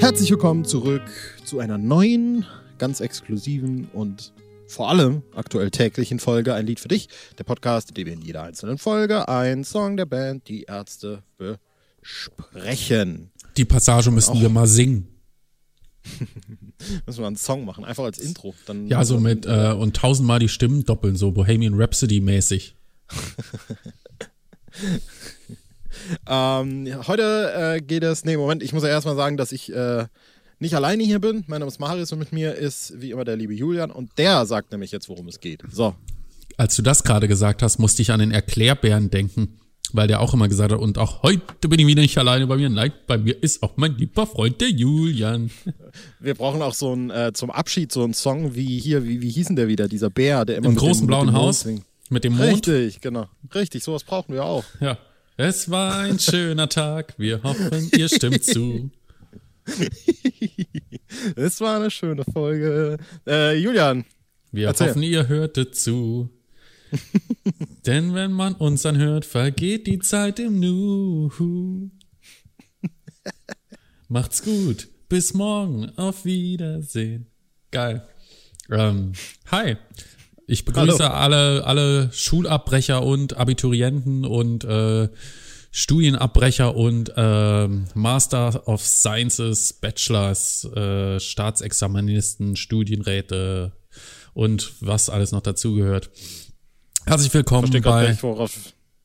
Herzlich willkommen zurück zu einer neuen, ganz exklusiven und vor allem aktuell täglichen Folge Ein Lied für dich. Der Podcast, in dem wir in jeder einzelnen Folge einen Song der Band Die Ärzte besprechen. Die Passage müssen wir mal singen. Müssen wir einen Song machen, einfach als Intro. Dann Ja, so mit äh, und tausendmal die Stimmen doppeln, so Bohemian Rhapsody mäßig. Ähm, heute äh, geht es, nee, Moment, ich muss ja erstmal sagen, dass ich äh, nicht alleine hier bin. Mein Name ist Marius und mit mir ist wie immer der liebe Julian und der sagt nämlich jetzt, worum es geht. So. Als du das gerade gesagt hast, musste ich an den Erklärbären denken, weil der auch immer gesagt hat, und auch heute bin ich wieder nicht alleine bei mir. Nein, bei mir ist auch mein lieber Freund, der Julian. Wir brauchen auch so einen, äh, zum Abschied so einen Song wie hier, wie, wie hieß denn der wieder, dieser Bär, der immer Im mit großen dem, blauen mit dem Mond Haus singt. mit dem Mond. Richtig, genau. Richtig, sowas brauchen wir auch. Ja. Es war ein schöner Tag, wir hoffen, ihr stimmt zu. Es war eine schöne Folge. Äh, Julian, Wir Erzähl. hoffen, ihr hörtet zu. Denn wenn man uns anhört, vergeht die Zeit im Nu. Macht's gut. Bis morgen. Auf Wiedersehen. Geil. Ähm, hi. Ich begrüße Hallo. alle, alle Schulabbrecher und Abiturienten und äh, Studienabbrecher und ähm, Master of Sciences, Bachelors, äh, Staatsexaministen, Studienräte und was alles noch dazugehört. Herzlich willkommen verstehe gerade bei. nicht, worauf.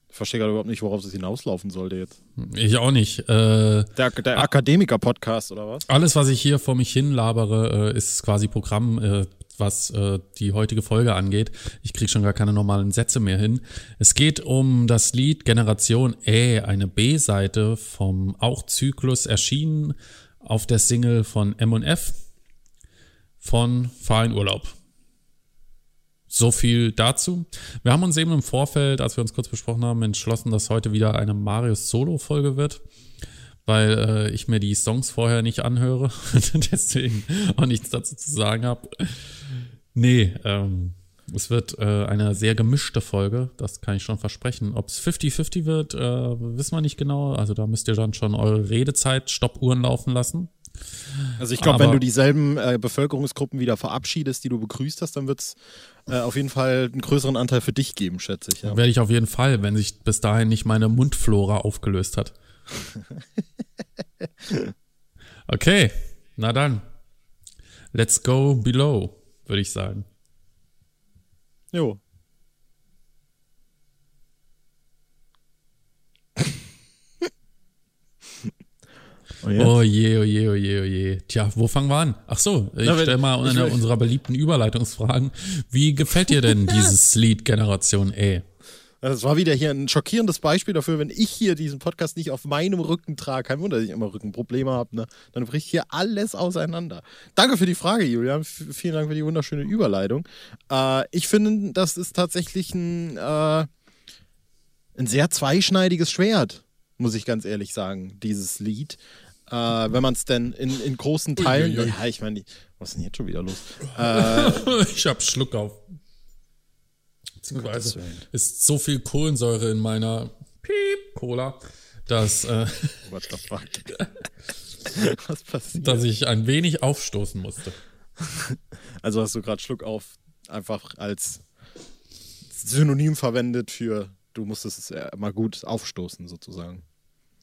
Ich verstehe gerade überhaupt nicht, worauf es hinauslaufen sollte jetzt. Ich auch nicht. Äh, Der, der Akademiker-Podcast oder was? alles, was ich hier vor mich hin labere, äh, ist quasi Programm, äh, was äh, die heutige Folge angeht. Ich krieg schon gar keine normalen Sätze mehr hin. Es geht um das Lied Generation Ä, eine B-Seite vom auch Zyklus erschienen auf der Single von M&F von Fahr Urlaub. So viel dazu. Wir haben uns eben im Vorfeld, als wir uns kurz besprochen haben, entschlossen, dass heute wieder eine Marius-Solo-Folge wird weil äh, ich mir die Songs vorher nicht anhöre und deswegen auch nichts dazu zu sagen habe. Nee, ähm, es wird äh, eine sehr gemischte Folge, das kann ich schon versprechen. Ob es 50-50 wird, äh, wissen wir nicht genau. Also da müsst ihr dann schon eure Redezeit, Stoppuhren laufen lassen. Also ich glaube, wenn du dieselben äh, Bevölkerungsgruppen wieder verabschiedest, die du begrüßt hast, dann wird es äh, auf jeden Fall einen größeren Anteil für dich geben, schätze ich. Ja. Werde ich auf jeden Fall, wenn sich bis dahin nicht meine Mundflora aufgelöst hat. Okay, na dann. Let's go below, würde ich sagen. Jo. Oh. Oh je, oh je, oh je, oh je. Tja, wo fangen wir an? Ach so, ich stelle mal ich eine unserer beliebten Überleitungsfragen. Wie gefällt dir denn dieses Lied Generation E? Das war wieder hier ein schockierendes Beispiel dafür, wenn ich hier diesen Podcast nicht auf meinem Rücken trage. Kein Wunder, dass ich immer Rückenprobleme habe. Ne? Dann bricht hier alles auseinander. Danke für die Frage, Julian. F vielen Dank für die wunderschöne Überleitung. Äh, ich finde, das ist tatsächlich ein, äh, ein sehr zweischneidiges Schwert, muss ich ganz ehrlich sagen, dieses Lied. Äh, wenn man es denn in, in großen Teilen. Uiuiui. Ja, ich meine, was ist denn jetzt schon wieder los? Äh, ich hab Schluck auf. Beziehungsweise Willen. ist so viel Kohlensäure in meiner Piep Cola, dass, äh, what the fuck? was passiert? dass ich ein wenig aufstoßen musste. Also hast du gerade Schluck auf einfach als Synonym verwendet für du musstest es mal gut aufstoßen sozusagen.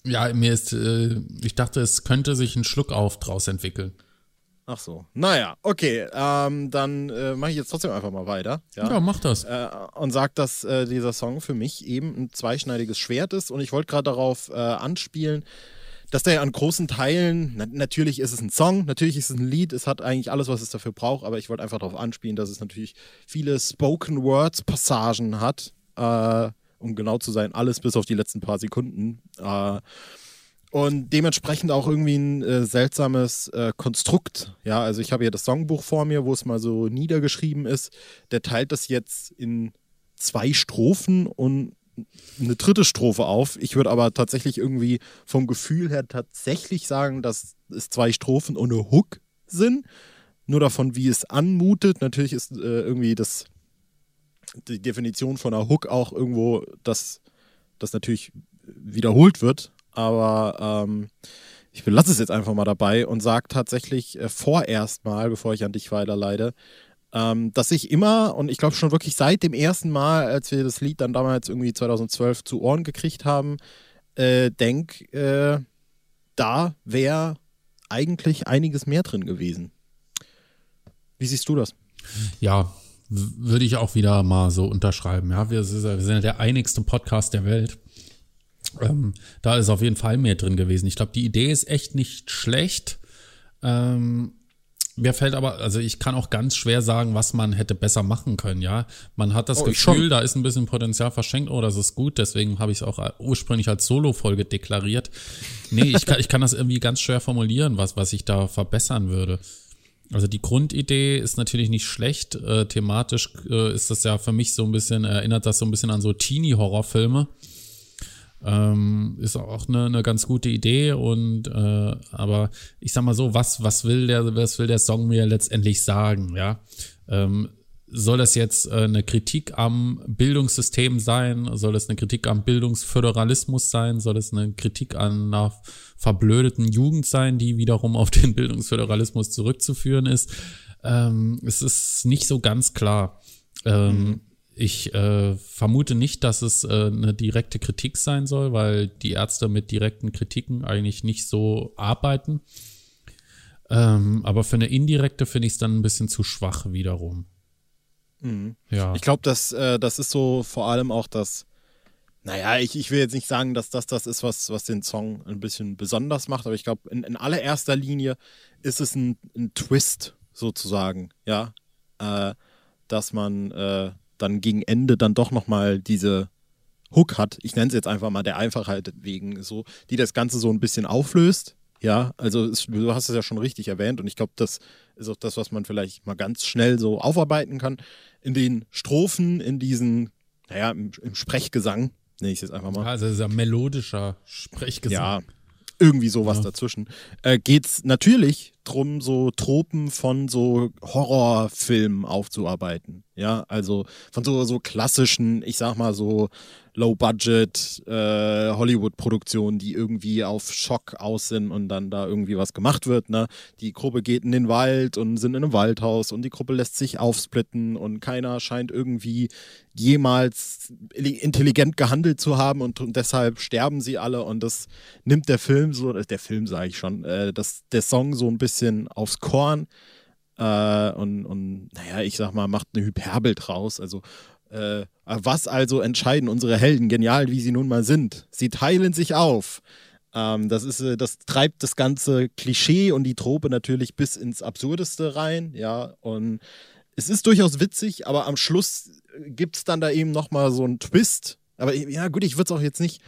Ja, mir ist, äh, ich dachte, es könnte sich ein Schluck auf draus entwickeln. Ach so. Naja, okay. Ähm, dann äh, mache ich jetzt trotzdem einfach mal weiter. Ja. Ja, mach das. Äh, und sagt, dass äh, dieser Song für mich eben ein zweischneidiges Schwert ist. Und ich wollte gerade darauf äh, anspielen, dass der an großen Teilen, na, natürlich ist es ein Song, natürlich ist es ein Lied, es hat eigentlich alles, was es dafür braucht, aber ich wollte einfach darauf anspielen, dass es natürlich viele Spoken Words Passagen hat, äh, um genau zu sein, alles bis auf die letzten paar Sekunden. Und dementsprechend auch irgendwie ein äh, seltsames äh, Konstrukt. Ja, also ich habe hier das Songbuch vor mir, wo es mal so niedergeschrieben ist. Der teilt das jetzt in zwei Strophen und eine dritte Strophe auf. Ich würde aber tatsächlich irgendwie vom Gefühl her tatsächlich sagen, dass es zwei Strophen eine Hook sind. Nur davon, wie es anmutet. Natürlich ist äh, irgendwie das die Definition von einer Hook auch irgendwo, dass das natürlich wiederholt wird. Aber ähm, ich belasse es jetzt einfach mal dabei und sage tatsächlich äh, vorerst mal, bevor ich an dich weiterleite, ähm, dass ich immer und ich glaube schon wirklich seit dem ersten Mal, als wir das Lied dann damals irgendwie 2012 zu Ohren gekriegt haben, äh, denke, äh, da wäre eigentlich einiges mehr drin gewesen. Wie siehst du das? Ja, würde ich auch wieder mal so unterschreiben. Ja, wir, wir sind ja der einigste Podcast der Welt. Ähm, da ist auf jeden Fall mehr drin gewesen. Ich glaube, die Idee ist echt nicht schlecht. Ähm, mir fällt aber, also ich kann auch ganz schwer sagen, was man hätte besser machen können, ja. Man hat das oh, Gefühl, da ist ein bisschen Potenzial verschenkt, oh, das ist gut, deswegen habe ich es auch ursprünglich als Solo-Folge deklariert. Nee, ich kann, ich kann das irgendwie ganz schwer formulieren, was, was ich da verbessern würde. Also die Grundidee ist natürlich nicht schlecht. Äh, thematisch äh, ist das ja für mich so ein bisschen, erinnert das so ein bisschen an so Teenie-Horrorfilme. Ähm, ist auch eine, eine ganz gute Idee und äh, aber ich sag mal so, was, was will der, was will der Song mir letztendlich sagen, ja? Ähm, soll das jetzt äh, eine Kritik am Bildungssystem sein? Soll das eine Kritik am Bildungsföderalismus sein? Soll das eine Kritik an einer verblödeten Jugend sein, die wiederum auf den Bildungsföderalismus zurückzuführen ist? Ähm, es ist nicht so ganz klar. Ähm, mhm. Ich äh, vermute nicht, dass es äh, eine direkte Kritik sein soll, weil die Ärzte mit direkten Kritiken eigentlich nicht so arbeiten. Ähm, aber für eine indirekte finde ich es dann ein bisschen zu schwach wiederum. Mhm. Ja. Ich glaube, das, äh, das ist so vor allem auch das, naja, ich, ich will jetzt nicht sagen, dass das das ist, was, was den Song ein bisschen besonders macht, aber ich glaube, in, in allererster Linie ist es ein, ein Twist sozusagen, ja, äh, dass man äh, dann gegen Ende dann doch nochmal diese Hook hat, ich nenne es jetzt einfach mal der Einfachheit wegen so, die das Ganze so ein bisschen auflöst. Ja, also es, du hast es ja schon richtig erwähnt und ich glaube, das ist auch das, was man vielleicht mal ganz schnell so aufarbeiten kann. In den Strophen, in diesen, naja, im, im Sprechgesang, nenne ich es jetzt einfach mal. Also ja melodischer Sprechgesang. Ja, irgendwie sowas ja. dazwischen. Äh, geht es natürlich drum, so Tropen von so Horrorfilmen aufzuarbeiten. Ja, also von so, so klassischen, ich sag mal so Low-Budget äh, Hollywood-Produktionen, die irgendwie auf Schock aus sind und dann da irgendwie was gemacht wird. Ne? Die Gruppe geht in den Wald und sind in einem Waldhaus und die Gruppe lässt sich aufsplitten und keiner scheint irgendwie jemals intelligent gehandelt zu haben und, deshalb sterben sie alle und das nimmt der Film so, der Film sage ich schon, äh, das, der Song so ein bisschen aufs Korn. Äh, und, und naja, ich sag mal, macht eine Hyperbel draus. Also äh, was also entscheiden unsere Helden, genial wie sie nun mal sind? Sie teilen sich auf. Ähm, das, ist, äh, das treibt das ganze Klischee und die Trope natürlich bis ins Absurdeste rein, ja. Und es ist durchaus witzig, aber am Schluss gibt es dann da eben nochmal so einen Twist. Aber ja, gut, ich würde es auch jetzt nicht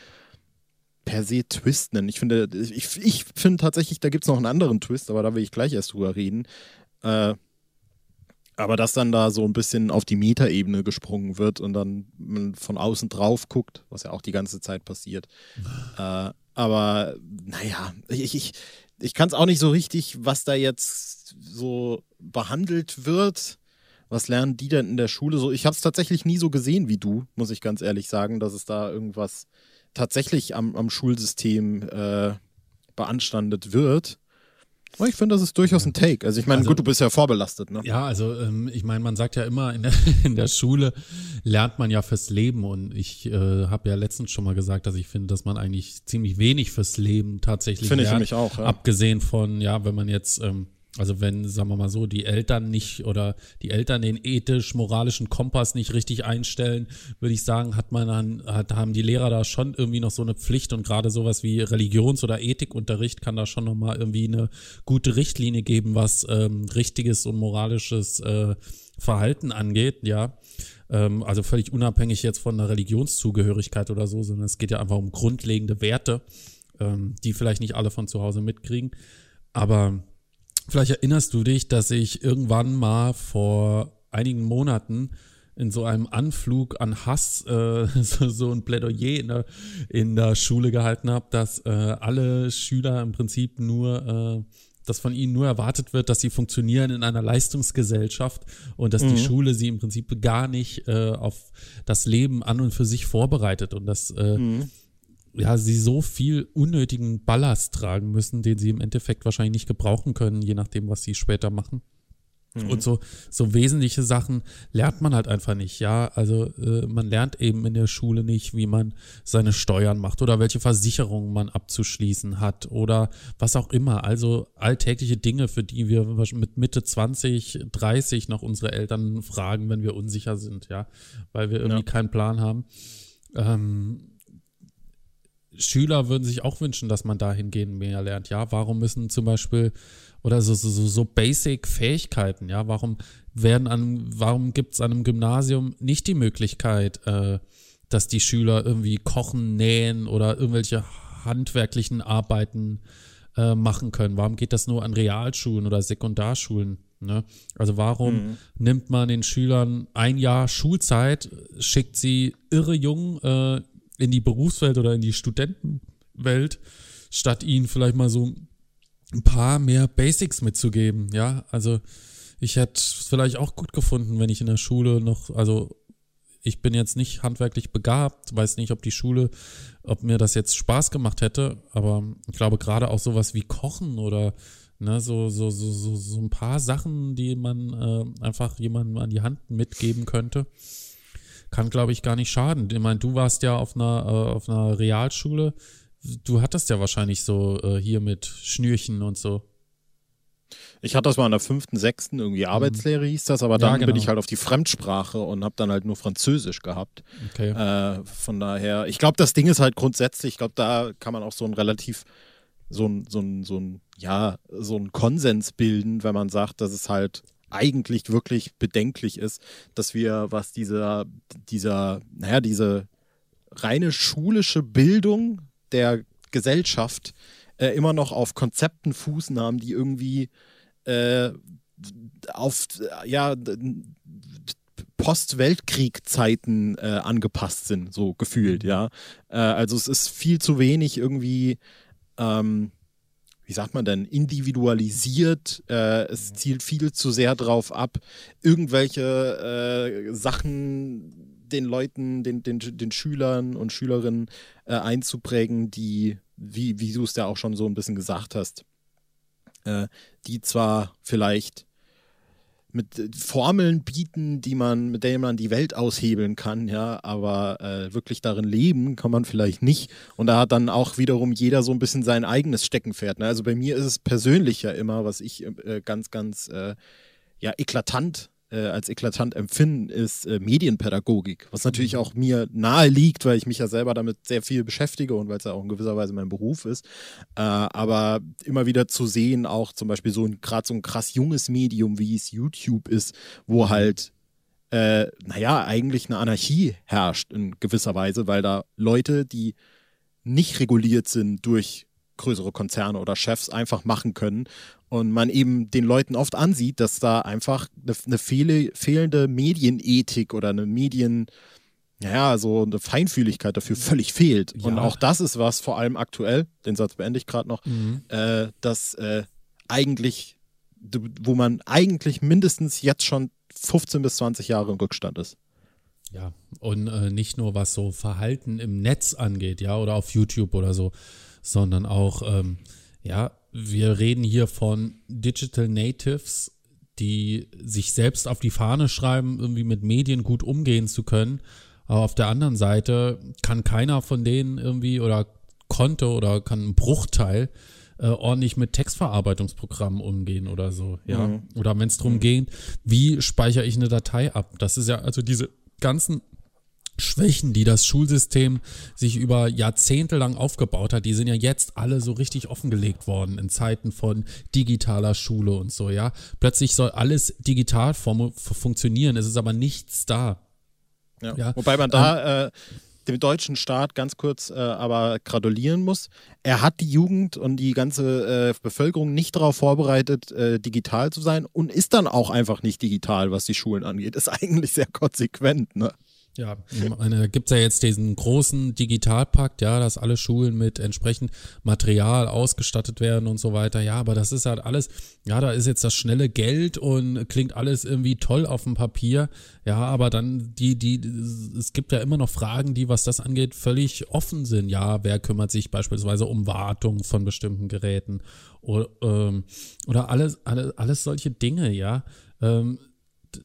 per se Twist nennen. Ich finde, ich, ich finde tatsächlich, da gibt es noch einen anderen Twist, aber da will ich gleich erst drüber reden. Äh, aber dass dann da so ein bisschen auf die Metaebene gesprungen wird und dann man von außen drauf guckt, was ja auch die ganze Zeit passiert. äh, aber naja, ich, ich, ich kann es auch nicht so richtig, was da jetzt so behandelt wird. Was lernen die denn in der Schule so? Ich habe es tatsächlich nie so gesehen wie du, muss ich ganz ehrlich sagen, dass es da irgendwas tatsächlich am, am Schulsystem äh, beanstandet wird. Aber ich finde, das ist durchaus ein Take. Also ich meine, also, gut, du bist ja vorbelastet, ne? Ja, also ähm, ich meine, man sagt ja immer, in der, in der Schule lernt man ja fürs Leben und ich äh, habe ja letztens schon mal gesagt, dass ich finde, dass man eigentlich ziemlich wenig fürs Leben tatsächlich finde lernt. Finde ich auch, ja. Abgesehen von, ja, wenn man jetzt ähm, also wenn, sagen wir mal so, die Eltern nicht oder die Eltern den ethisch-moralischen Kompass nicht richtig einstellen, würde ich sagen, hat man dann, hat, haben die Lehrer da schon irgendwie noch so eine Pflicht und gerade sowas wie Religions- oder Ethikunterricht kann da schon nochmal irgendwie eine gute Richtlinie geben, was ähm, richtiges und moralisches äh, Verhalten angeht, ja. Ähm, also völlig unabhängig jetzt von einer Religionszugehörigkeit oder so, sondern es geht ja einfach um grundlegende Werte, ähm, die vielleicht nicht alle von zu Hause mitkriegen. Aber Vielleicht erinnerst du dich, dass ich irgendwann mal vor einigen Monaten in so einem Anflug an Hass äh, so, so ein Plädoyer in der, in der Schule gehalten habe, dass äh, alle Schüler im Prinzip nur, äh, dass von ihnen nur erwartet wird, dass sie funktionieren in einer Leistungsgesellschaft und dass mhm. die Schule sie im Prinzip gar nicht äh, auf das Leben an und für sich vorbereitet und dass äh, mhm ja, sie so viel unnötigen Ballast tragen müssen, den sie im Endeffekt wahrscheinlich nicht gebrauchen können, je nachdem, was sie später machen. Mhm. Und so, so wesentliche Sachen lernt man halt einfach nicht, ja. Also äh, man lernt eben in der Schule nicht, wie man seine Steuern macht oder welche Versicherungen man abzuschließen hat oder was auch immer. Also alltägliche Dinge, für die wir mit Mitte 20, 30 noch unsere Eltern fragen, wenn wir unsicher sind, ja, weil wir irgendwie ja. keinen Plan haben. Ähm, Schüler würden sich auch wünschen, dass man dahingehend mehr lernt. Ja, warum müssen zum Beispiel oder so, so, so Basic-Fähigkeiten, ja, warum werden an, warum gibt es an einem Gymnasium nicht die Möglichkeit, äh, dass die Schüler irgendwie kochen, nähen oder irgendwelche handwerklichen Arbeiten äh, machen können? Warum geht das nur an Realschulen oder Sekundarschulen? Ne? Also warum mhm. nimmt man den Schülern ein Jahr Schulzeit, schickt sie irre jung äh, in die Berufswelt oder in die Studentenwelt, statt ihnen vielleicht mal so ein paar mehr Basics mitzugeben, ja. Also ich hätte es vielleicht auch gut gefunden, wenn ich in der Schule noch, also ich bin jetzt nicht handwerklich begabt, weiß nicht, ob die Schule, ob mir das jetzt Spaß gemacht hätte, aber ich glaube gerade auch sowas wie Kochen oder ne, so, so, so, so, so ein paar Sachen, die man äh, einfach jemandem an die Hand mitgeben könnte, kann, glaube ich, gar nicht schaden. Ich meine, du warst ja auf einer, äh, auf einer Realschule. Du hattest ja wahrscheinlich so äh, hier mit Schnürchen und so. Ich hatte das mal in der fünften, sechsten, irgendwie mhm. Arbeitslehre hieß das, aber dann ja, genau. bin ich halt auf die Fremdsprache und habe dann halt nur Französisch gehabt. Okay. Äh, von daher, ich glaube, das Ding ist halt grundsätzlich, ich glaube, da kann man auch so ein relativ, so ein, so ein, so ein, ja, so ein Konsens bilden, wenn man sagt, dass es halt eigentlich wirklich bedenklich ist, dass wir, was dieser, dieser, naja, diese reine schulische Bildung der Gesellschaft äh, immer noch auf Konzepten fußen haben, die irgendwie äh, auf, ja, Post-Weltkrieg-Zeiten äh, angepasst sind, so gefühlt, ja. Äh, also es ist viel zu wenig irgendwie ähm, wie sagt man denn, individualisiert. Äh, es zielt viel zu sehr darauf ab, irgendwelche äh, Sachen den Leuten, den, den, den Schülern und Schülerinnen äh, einzuprägen, die, wie, wie du es ja auch schon so ein bisschen gesagt hast, äh, die zwar vielleicht mit äh, Formeln bieten, die man, mit denen man die Welt aushebeln kann, ja, aber äh, wirklich darin leben kann man vielleicht nicht. Und da hat dann auch wiederum jeder so ein bisschen sein eigenes Steckenpferd. Ne? Also bei mir ist es persönlich ja immer, was ich äh, ganz, ganz äh, ja, eklatant äh, als eklatant empfinden, ist äh, Medienpädagogik, was natürlich auch mir nahe liegt, weil ich mich ja selber damit sehr viel beschäftige und weil es ja auch in gewisser Weise mein Beruf ist. Äh, aber immer wieder zu sehen, auch zum Beispiel so ein gerade so ein krass junges Medium, wie es YouTube ist, wo halt äh, naja, eigentlich eine Anarchie herrscht in gewisser Weise, weil da Leute, die nicht reguliert sind durch größere Konzerne oder Chefs einfach machen können und man eben den Leuten oft ansieht, dass da einfach eine, eine fehle, fehlende Medienethik oder eine Medien, ja, so eine Feinfühligkeit dafür völlig fehlt. Ja. Und auch das ist was, vor allem aktuell, den Satz beende ich gerade noch, mhm. äh, dass äh, eigentlich, wo man eigentlich mindestens jetzt schon 15 bis 20 Jahre im Rückstand ist. Ja, und äh, nicht nur was so Verhalten im Netz angeht, ja, oder auf YouTube oder so, sondern auch, ähm, ja, wir reden hier von Digital Natives, die sich selbst auf die Fahne schreiben, irgendwie mit Medien gut umgehen zu können. Aber auf der anderen Seite kann keiner von denen irgendwie oder konnte oder kann ein Bruchteil äh, ordentlich mit Textverarbeitungsprogrammen umgehen oder so. Ja. Mhm. Oder wenn es darum mhm. geht, wie speichere ich eine Datei ab? Das ist ja also diese ganzen Schwächen, die das Schulsystem sich über Jahrzehnte lang aufgebaut hat, die sind ja jetzt alle so richtig offengelegt worden in Zeiten von digitaler Schule und so, ja. Plötzlich soll alles digital funktionieren, es ist aber nichts da. Ja. ja. Wobei man da ähm, äh, dem deutschen Staat ganz kurz äh, aber gratulieren muss. Er hat die Jugend und die ganze äh, Bevölkerung nicht darauf vorbereitet, äh, digital zu sein und ist dann auch einfach nicht digital, was die Schulen angeht. Ist eigentlich sehr konsequent, ne? Ja, da gibt es ja jetzt diesen großen Digitalpakt, ja, dass alle Schulen mit entsprechend Material ausgestattet werden und so weiter. Ja, aber das ist halt alles, ja, da ist jetzt das schnelle Geld und klingt alles irgendwie toll auf dem Papier. Ja, aber dann die, die, es gibt ja immer noch Fragen, die, was das angeht, völlig offen sind. Ja, wer kümmert sich beispielsweise um Wartung von bestimmten Geräten oder, ähm, oder alles, alles, alles solche Dinge, ja. Ähm,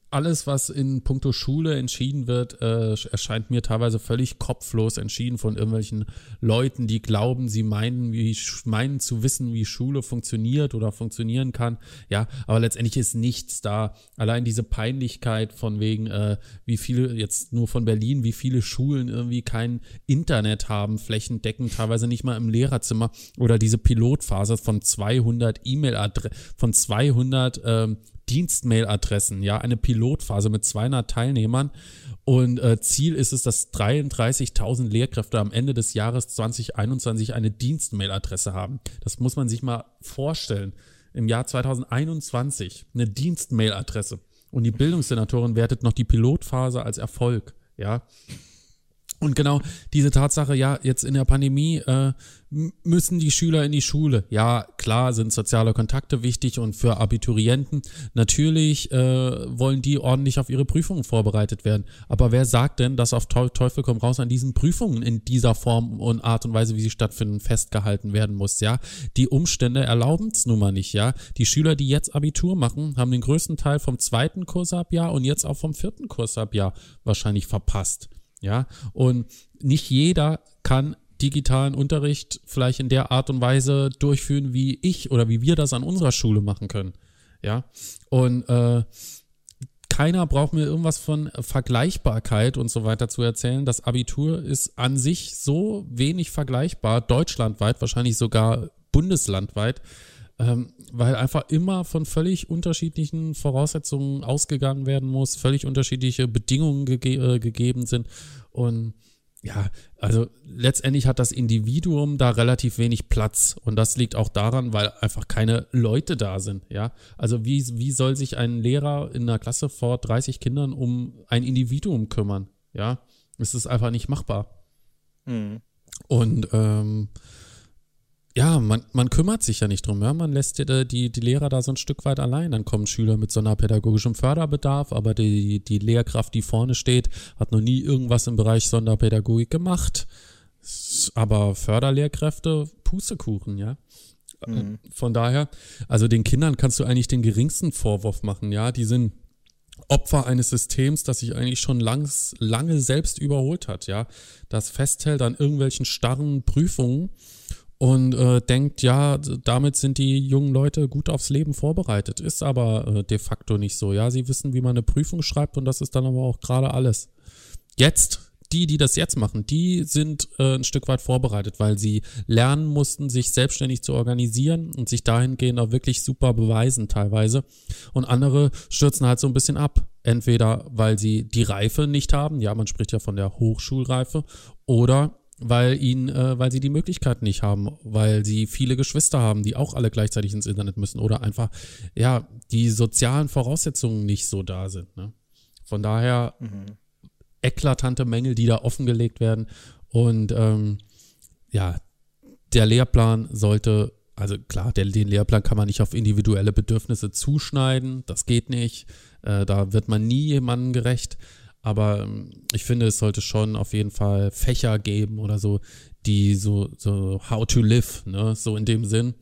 alles, was in puncto Schule entschieden wird, äh, erscheint mir teilweise völlig kopflos entschieden von irgendwelchen Leuten, die glauben, sie meinen, wie, meinen zu wissen, wie Schule funktioniert oder funktionieren kann. Ja, aber letztendlich ist nichts da. Allein diese Peinlichkeit von wegen, äh, wie viele, jetzt nur von Berlin, wie viele Schulen irgendwie kein Internet haben, flächendeckend, teilweise nicht mal im Lehrerzimmer oder diese Pilotphase von 200 E-Mail-Adressen, von 200 ähm, Dienstmail-Adressen, ja, eine Pilotphase mit 200 Teilnehmern. Und äh, Ziel ist es, dass 33.000 Lehrkräfte am Ende des Jahres 2021 eine Dienstmail-Adresse haben. Das muss man sich mal vorstellen. Im Jahr 2021 eine Dienstmail-Adresse. Und die Bildungssenatorin wertet noch die Pilotphase als Erfolg, ja. Und genau diese Tatsache, ja, jetzt in der Pandemie äh, müssen die Schüler in die Schule. Ja, klar sind soziale Kontakte wichtig und für Abiturienten natürlich äh, wollen die ordentlich auf ihre Prüfungen vorbereitet werden. Aber wer sagt denn, dass auf Teufel komm raus an diesen Prüfungen in dieser Form und Art und Weise, wie sie stattfinden, festgehalten werden muss? Ja, die Umstände erlauben es nun mal nicht. Ja, die Schüler, die jetzt Abitur machen, haben den größten Teil vom zweiten Kursabjahr und jetzt auch vom vierten Kursabjahr wahrscheinlich verpasst. Ja, und nicht jeder kann digitalen Unterricht vielleicht in der Art und Weise durchführen, wie ich oder wie wir das an unserer Schule machen können. Ja, und äh, keiner braucht mir irgendwas von Vergleichbarkeit und so weiter zu erzählen. Das Abitur ist an sich so wenig vergleichbar, deutschlandweit, wahrscheinlich sogar bundeslandweit, ähm, weil einfach immer von völlig unterschiedlichen Voraussetzungen ausgegangen werden muss, völlig unterschiedliche Bedingungen gege äh, gegeben sind und ja, also letztendlich hat das Individuum da relativ wenig Platz und das liegt auch daran, weil einfach keine Leute da sind, ja. Also wie, wie soll sich ein Lehrer in einer Klasse vor 30 Kindern um ein Individuum kümmern, ja? Es ist einfach nicht machbar. Mhm. Und ähm, ja, man, man kümmert sich ja nicht drum, ja. Man lässt die, die, die Lehrer da so ein Stück weit allein. Dann kommen Schüler mit sonderpädagogischem Förderbedarf, aber die, die Lehrkraft, die vorne steht, hat noch nie irgendwas im Bereich Sonderpädagogik gemacht. Aber Förderlehrkräfte, Pustekuchen, ja. Mhm. Von daher, also den Kindern kannst du eigentlich den geringsten Vorwurf machen, ja. Die sind Opfer eines Systems, das sich eigentlich schon langs, lange selbst überholt hat, ja. Das festhält an irgendwelchen starren Prüfungen und äh, denkt, ja, damit sind die jungen Leute gut aufs Leben vorbereitet. Ist aber äh, de facto nicht so. Ja, sie wissen, wie man eine Prüfung schreibt und das ist dann aber auch gerade alles. Jetzt, die, die das jetzt machen, die sind äh, ein Stück weit vorbereitet, weil sie lernen mussten, sich selbstständig zu organisieren und sich dahingehend auch wirklich super beweisen teilweise. Und andere stürzen halt so ein bisschen ab. Entweder weil sie die Reife nicht haben, ja, man spricht ja von der Hochschulreife, oder weil ihnen, äh, weil sie die Möglichkeit nicht haben, weil sie viele Geschwister haben, die auch alle gleichzeitig ins Internet müssen oder einfach, ja, die sozialen Voraussetzungen nicht so da sind. Ne? Von daher mhm. eklatante Mängel, die da offengelegt werden. Und ähm, ja, der Lehrplan sollte, also klar, der, den Lehrplan kann man nicht auf individuelle Bedürfnisse zuschneiden, das geht nicht. Äh, da wird man nie jemandem gerecht. Aber ähm, ich finde, es sollte schon auf jeden Fall Fächer geben oder so, die so, so how to live, ne, so in dem Sinn.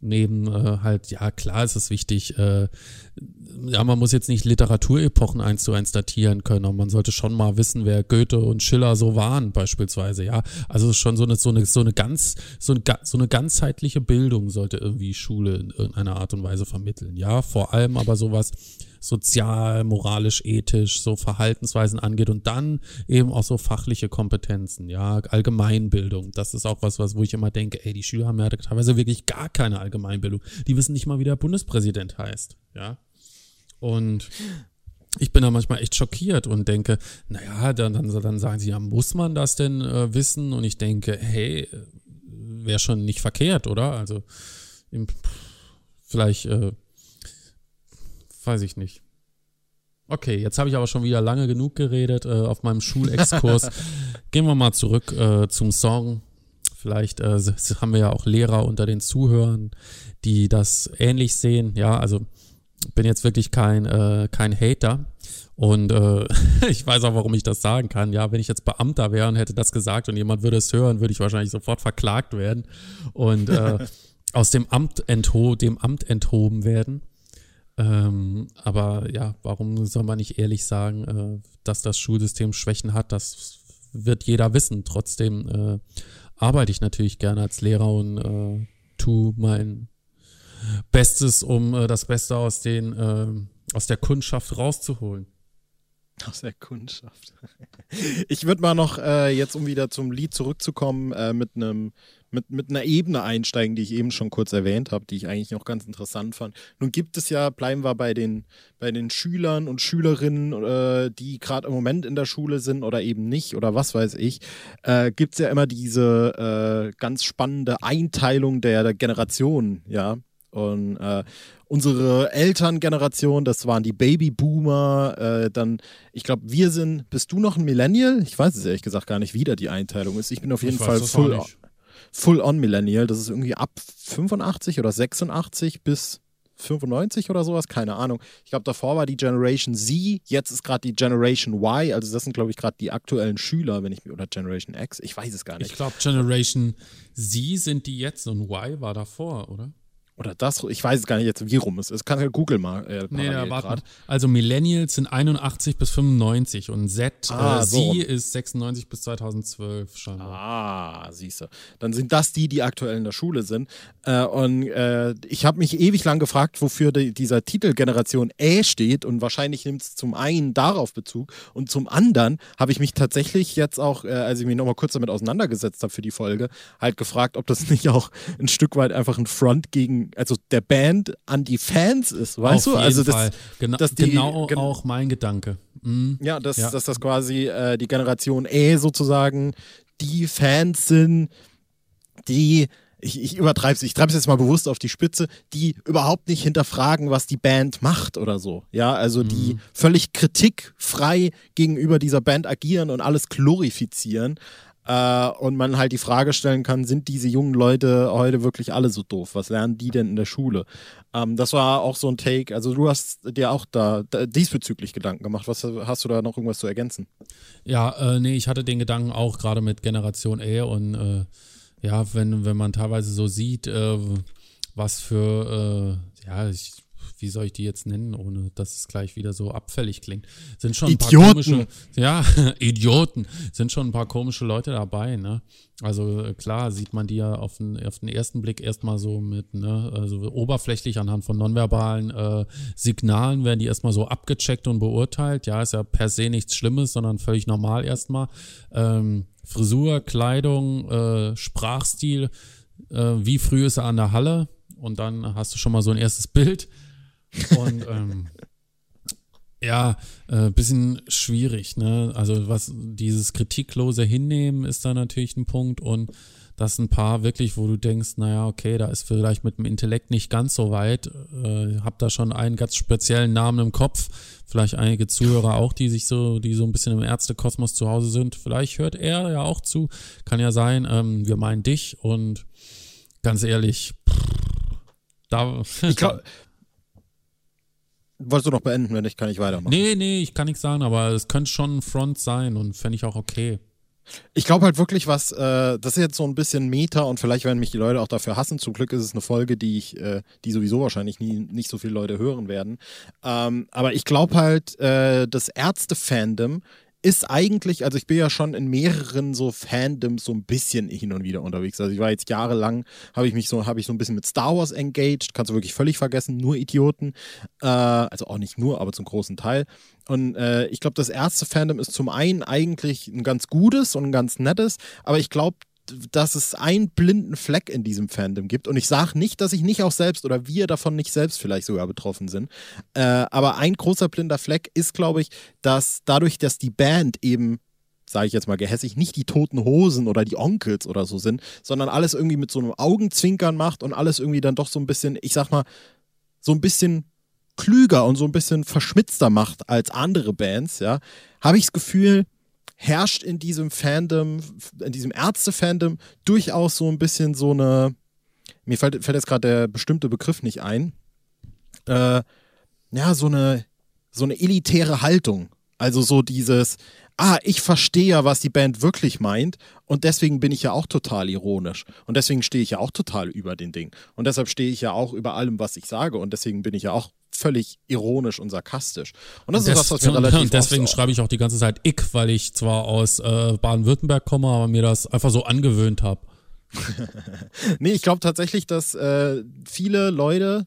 Neben äh, halt, ja, klar ist es wichtig, äh, ja, man muss jetzt nicht Literaturepochen eins zu eins datieren können, aber man sollte schon mal wissen, wer Goethe und Schiller so waren, beispielsweise, ja. Also schon so eine, so eine, so eine ganz, so eine, so eine ganzheitliche Bildung sollte irgendwie Schule in irgendeiner Art und Weise vermitteln, ja. Vor allem aber sowas, sozial, moralisch, ethisch, so Verhaltensweisen angeht und dann eben auch so fachliche Kompetenzen, ja, Allgemeinbildung. Das ist auch was, was, wo ich immer denke, ey, die Schüler haben ja teilweise wirklich gar keine Allgemeinbildung. Die wissen nicht mal, wie der Bundespräsident heißt, ja. Und ich bin da manchmal echt schockiert und denke, naja, dann, dann, dann sagen sie, ja, muss man das denn äh, wissen? Und ich denke, hey, wäre schon nicht verkehrt, oder? Also im, vielleicht äh, weiß ich nicht. Okay, jetzt habe ich aber schon wieder lange genug geredet äh, auf meinem Schulexkurs. Gehen wir mal zurück äh, zum Song. Vielleicht äh, haben wir ja auch Lehrer unter den Zuhörern, die das ähnlich sehen. Ja, also bin jetzt wirklich kein, äh, kein Hater. Und äh, ich weiß auch, warum ich das sagen kann. Ja, wenn ich jetzt Beamter wäre und hätte das gesagt und jemand würde es hören, würde ich wahrscheinlich sofort verklagt werden und äh, aus dem Amt, entho dem Amt enthoben werden. Ähm, aber ja, warum soll man nicht ehrlich sagen, äh, dass das Schulsystem Schwächen hat? Das wird jeder wissen. Trotzdem äh, arbeite ich natürlich gerne als Lehrer und äh, tu mein Bestes, um äh, das Beste aus den äh, aus der Kundschaft rauszuholen. Aus der Kundschaft. Ich würde mal noch äh, jetzt, um wieder zum Lied zurückzukommen, äh, mit einem mit, mit einer Ebene einsteigen, die ich eben schon kurz erwähnt habe, die ich eigentlich noch ganz interessant fand. Nun gibt es ja, bleiben wir bei den, bei den Schülern und Schülerinnen, äh, die gerade im Moment in der Schule sind oder eben nicht oder was weiß ich, äh, gibt es ja immer diese äh, ganz spannende Einteilung der, der Generationen, ja. Und äh, unsere Elterngeneration, das waren die Babyboomer, äh, dann, ich glaube, wir sind, bist du noch ein Millennial? Ich weiß es ehrlich gesagt gar nicht, wie da die Einteilung ist. Ich bin auf jeden ich Fall full, full on Millennial. Das ist irgendwie ab 85 oder 86 bis 95 oder sowas, keine Ahnung. Ich glaube, davor war die Generation Z, jetzt ist gerade die Generation Y, also das sind, glaube ich, gerade die aktuellen Schüler, wenn ich mir, oder Generation X, ich weiß es gar nicht. Ich glaube, Generation Z sind die jetzt und Y war davor, oder? Oder das, ich weiß es gar nicht jetzt, wie rum es ist. Kann ja Google mal. Äh, nee, ja, warte. Also Millennials sind 81 bis 95 und Z, ah, äh, so. Sie ist 96 bis 2012 schon. Ah, siehst du. Dann sind das die, die aktuell in der Schule sind. Äh, und äh, ich habe mich ewig lang gefragt, wofür die, dieser Titel Generation Ä steht und wahrscheinlich nimmt es zum einen darauf Bezug und zum anderen habe ich mich tatsächlich jetzt auch, äh, als ich mich nochmal kurz damit auseinandergesetzt habe für die Folge, halt gefragt, ob das nicht auch ein Stück weit einfach ein Front gegen also der Band an die Fans ist, weißt Auf du? Also das, Gena dass die, genau gen auch mein Gedanke. Mhm. Ja, dass, ja. dass das quasi äh, die Generation E sozusagen die Fans sind, die ich, ich übertreibe es, ich treibe es jetzt mal bewusst auf die Spitze, die überhaupt nicht hinterfragen, was die Band macht oder so. Ja, also die mhm. völlig kritikfrei gegenüber dieser Band agieren und alles glorifizieren. Äh, und man halt die Frage stellen kann, sind diese jungen Leute heute wirklich alle so doof? Was lernen die denn in der Schule? Ähm, das war auch so ein Take. Also du hast dir auch da, da diesbezüglich Gedanken gemacht. Was hast du da noch irgendwas zu ergänzen? Ja, äh, nee, ich hatte den Gedanken auch gerade mit Generation E und äh, ja, wenn, wenn man teilweise so sieht, äh, was für, äh, ja, ich wie soll ich die jetzt nennen, ohne dass es gleich wieder so abfällig klingt? Sind schon ein paar Idioten. komische, ja, Idioten, sind schon ein paar komische Leute dabei, ne? Also äh, klar sieht man die ja auf den, auf den ersten Blick erstmal so mit, ne, also oberflächlich anhand von nonverbalen äh, Signalen werden die erstmal so abgecheckt und beurteilt. Ja, ist ja per se nichts Schlimmes, sondern völlig normal erstmal. Ähm, Frisur, Kleidung, äh, Sprachstil, äh, wie früh ist er an der Halle? Und dann hast du schon mal so ein erstes Bild. Und ähm, ja, äh, bisschen schwierig, ne? Also was dieses kritiklose Hinnehmen ist da natürlich ein Punkt und das ein paar wirklich, wo du denkst, naja, okay, da ist vielleicht mit dem Intellekt nicht ganz so weit. Äh, hab da schon einen ganz speziellen Namen im Kopf. Vielleicht einige Zuhörer auch, die sich so, die so ein bisschen im Ärztekosmos zu Hause sind. Vielleicht hört er ja auch zu. Kann ja sein. Ähm, wir meinen dich und ganz ehrlich, da. Ich glaube, Wolltest du noch beenden, wenn nicht, kann ich weitermachen. Nee, nee, ich kann nichts sagen, aber es könnte schon ein Front sein und fände ich auch okay. Ich glaube halt wirklich, was, äh, das ist jetzt so ein bisschen Meta und vielleicht werden mich die Leute auch dafür hassen. Zum Glück ist es eine Folge, die ich, äh, die sowieso wahrscheinlich nie, nicht so viele Leute hören werden. Ähm, aber ich glaube halt, äh, das Ärzte-Fandom ist eigentlich, also ich bin ja schon in mehreren so Fandoms so ein bisschen hin und wieder unterwegs. Also ich war jetzt jahrelang, habe ich mich so, habe ich so ein bisschen mit Star Wars engaged, kannst du wirklich völlig vergessen, nur Idioten. Äh, also auch nicht nur, aber zum großen Teil. Und äh, ich glaube, das erste Fandom ist zum einen eigentlich ein ganz gutes und ein ganz nettes, aber ich glaube, dass es einen blinden Fleck in diesem Fandom gibt. Und ich sage nicht, dass ich nicht auch selbst oder wir davon nicht selbst vielleicht sogar betroffen sind. Äh, aber ein großer blinder Fleck ist, glaube ich, dass dadurch, dass die Band eben sage ich jetzt mal gehässig, nicht die toten Hosen oder die Onkels oder so sind, sondern alles irgendwie mit so einem Augenzwinkern macht und alles irgendwie dann doch so ein bisschen, ich sag mal, so ein bisschen klüger und so ein bisschen verschmitzter macht als andere Bands, ja, habe ich das Gefühl, herrscht in diesem Fandom, in diesem Ärzte-Fandom durchaus so ein bisschen so eine, mir fällt, fällt jetzt gerade der bestimmte Begriff nicht ein, äh, ja, so eine, so eine elitäre Haltung. Also so dieses, ah, ich verstehe ja, was die Band wirklich meint und deswegen bin ich ja auch total ironisch und deswegen stehe ich ja auch total über den Ding und deshalb stehe ich ja auch über allem, was ich sage und deswegen bin ich ja auch völlig ironisch und sarkastisch. Und das und ist das, was mir relativ Und deswegen schreibe ich auch die ganze Zeit ich, weil ich zwar aus äh, Baden-Württemberg komme, aber mir das einfach so angewöhnt habe. nee, ich glaube tatsächlich, dass äh, viele Leute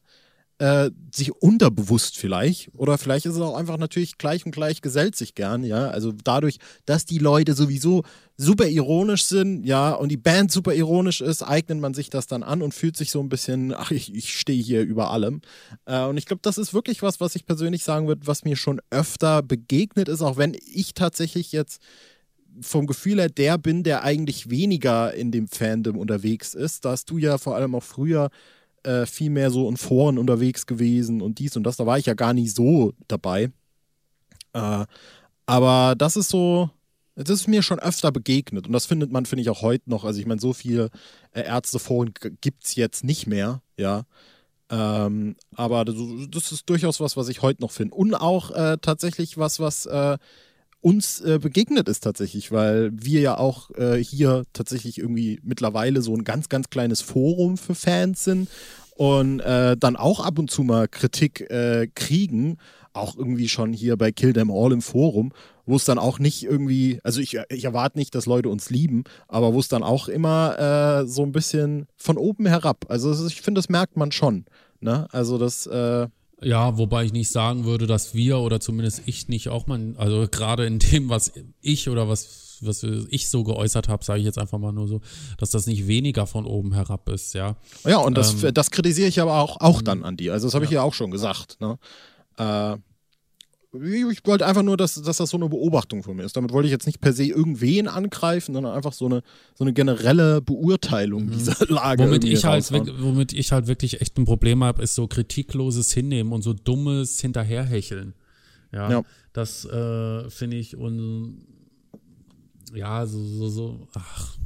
äh, sich unterbewusst vielleicht, oder vielleicht ist es auch einfach natürlich gleich und gleich gesellt sich gern, ja. Also dadurch, dass die Leute sowieso super ironisch sind, ja, und die Band super ironisch ist, eignet man sich das dann an und fühlt sich so ein bisschen, ach, ich, ich stehe hier über allem. Äh, und ich glaube, das ist wirklich was, was ich persönlich sagen würde, was mir schon öfter begegnet ist, auch wenn ich tatsächlich jetzt vom Gefühl her der bin, der eigentlich weniger in dem Fandom unterwegs ist. Da hast du ja vor allem auch früher äh, viel mehr so in Foren unterwegs gewesen und dies und das. Da war ich ja gar nicht so dabei. Äh, aber das ist so, das ist mir schon öfter begegnet und das findet man, finde ich, auch heute noch. Also ich meine, so viele äh, Ärzteforen gibt es jetzt nicht mehr, ja. Ähm, aber das, das, ist durchaus was, was ich heute noch finde. Und auch äh, tatsächlich was, was äh, uns äh, begegnet ist tatsächlich, weil wir ja auch äh, hier tatsächlich irgendwie mittlerweile so ein ganz, ganz kleines Forum für Fans sind und äh, dann auch ab und zu mal Kritik äh, kriegen, auch irgendwie schon hier bei Kill Them All im Forum, wo es dann auch nicht irgendwie, also ich, ich erwarte nicht, dass Leute uns lieben, aber wo es dann auch immer äh, so ein bisschen von oben herab, also ich finde, das merkt man schon, ne? Also das äh, ja, wobei ich nicht sagen würde, dass wir oder zumindest ich nicht auch mal, also gerade in dem, was ich oder was, was ich so geäußert habe, sage ich jetzt einfach mal nur so, dass das nicht weniger von oben herab ist, ja. Ja, und das, ähm, das kritisiere ich aber auch, auch dann an dir. Also das habe ja. ich ja auch schon gesagt. Ne? Äh, ich wollte einfach nur, dass, dass das so eine Beobachtung von mir ist. Damit wollte ich jetzt nicht per se irgendwen angreifen, sondern einfach so eine, so eine generelle Beurteilung mhm. dieser Lage. Womit ich, halt, womit ich halt wirklich echt ein Problem habe, ist so kritikloses Hinnehmen und so dummes Hinterherhecheln. Ja, ja. das äh, finde ich und ja, so, so, so, ach,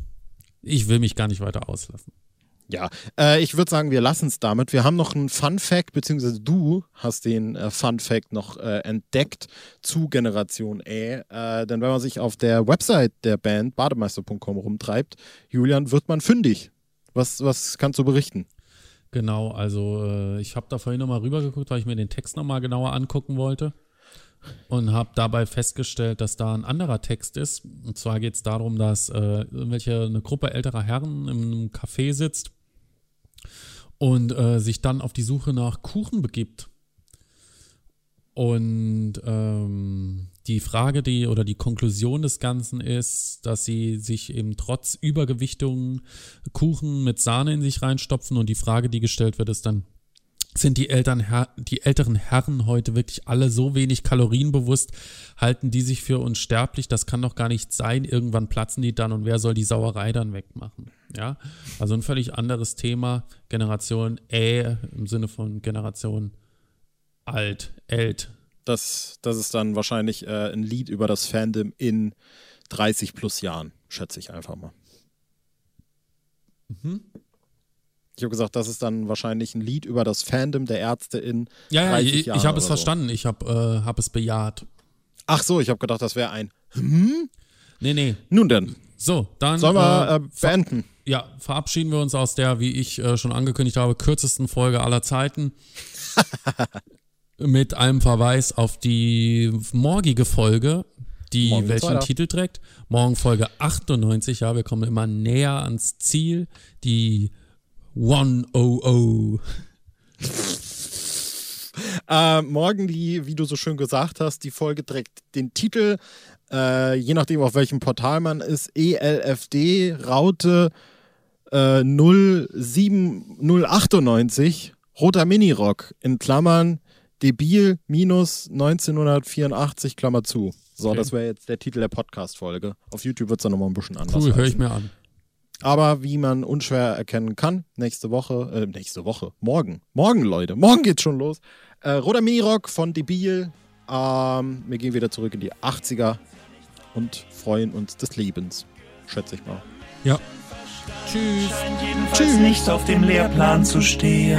ich will mich gar nicht weiter auslassen. Ja, äh, ich würde sagen, wir lassen es damit. Wir haben noch einen Fun Fact, beziehungsweise du hast den äh, Fun Fact noch äh, entdeckt zu Generation E. Denn wenn man sich auf der Website der Band bademeister.com rumtreibt, Julian, wird man fündig. Was, was kannst du berichten? Genau, also äh, ich habe da vorhin nochmal rübergeguckt, weil ich mir den Text nochmal genauer angucken wollte und habe dabei festgestellt, dass da ein anderer Text ist. Und zwar geht es darum, dass äh, irgendwelche eine Gruppe älterer Herren im Café sitzt und äh, sich dann auf die Suche nach Kuchen begibt. Und ähm, die Frage, die oder die Konklusion des Ganzen ist, dass sie sich eben trotz Übergewichtung Kuchen mit Sahne in sich reinstopfen. Und die Frage, die gestellt wird, ist dann, sind die, Eltern, die älteren Herren heute wirklich alle so wenig kalorienbewusst? Halten die sich für unsterblich? Das kann doch gar nicht sein. Irgendwann platzen die dann und wer soll die Sauerei dann wegmachen? Ja, also ein völlig anderes Thema. Generation Ä im Sinne von Generation alt, ält. Das, das ist dann wahrscheinlich äh, ein Lied über das Fandom in 30 plus Jahren, schätze ich einfach mal. Mhm. Ich habe gesagt, das ist dann wahrscheinlich ein Lied über das Fandom der Ärzte in. Ja, ja, ich, ich habe es so. verstanden. Ich habe äh, hab es bejaht. Ach so, ich habe gedacht, das wäre ein. Hm? Nee, nee. Nun denn. So, dann. Sollen wir äh, äh beenden? Ja, verabschieden wir uns aus der, wie ich äh, schon angekündigt habe, kürzesten Folge aller Zeiten. mit einem Verweis auf die morgige Folge, die Morgen welchen Titel trägt. Morgen Folge 98. Ja, wir kommen immer näher ans Ziel. Die 100. äh, morgen die, wie du so schön gesagt hast, die Folge trägt den Titel, äh, je nachdem auf welchem Portal man ist, ELFD Raute äh, 07098 Roter Minirock in Klammern Debil minus 1984 Klammer zu. So, okay. das wäre jetzt der Titel der Podcast-Folge. Auf YouTube wird es dann nochmal ein bisschen anders. Cool, höre ich mir an. Aber wie man unschwer erkennen kann, nächste Woche, äh, nächste Woche, morgen, morgen, Leute, morgen geht's schon los. Äh, Roter Minirock von Debil. Ähm, wir gehen wieder zurück in die 80er und freuen uns des Lebens, schätze ich mal. Ja. Tschüss. Scheint jedenfalls Tschüss. nicht auf dem Lehrplan zu stehen.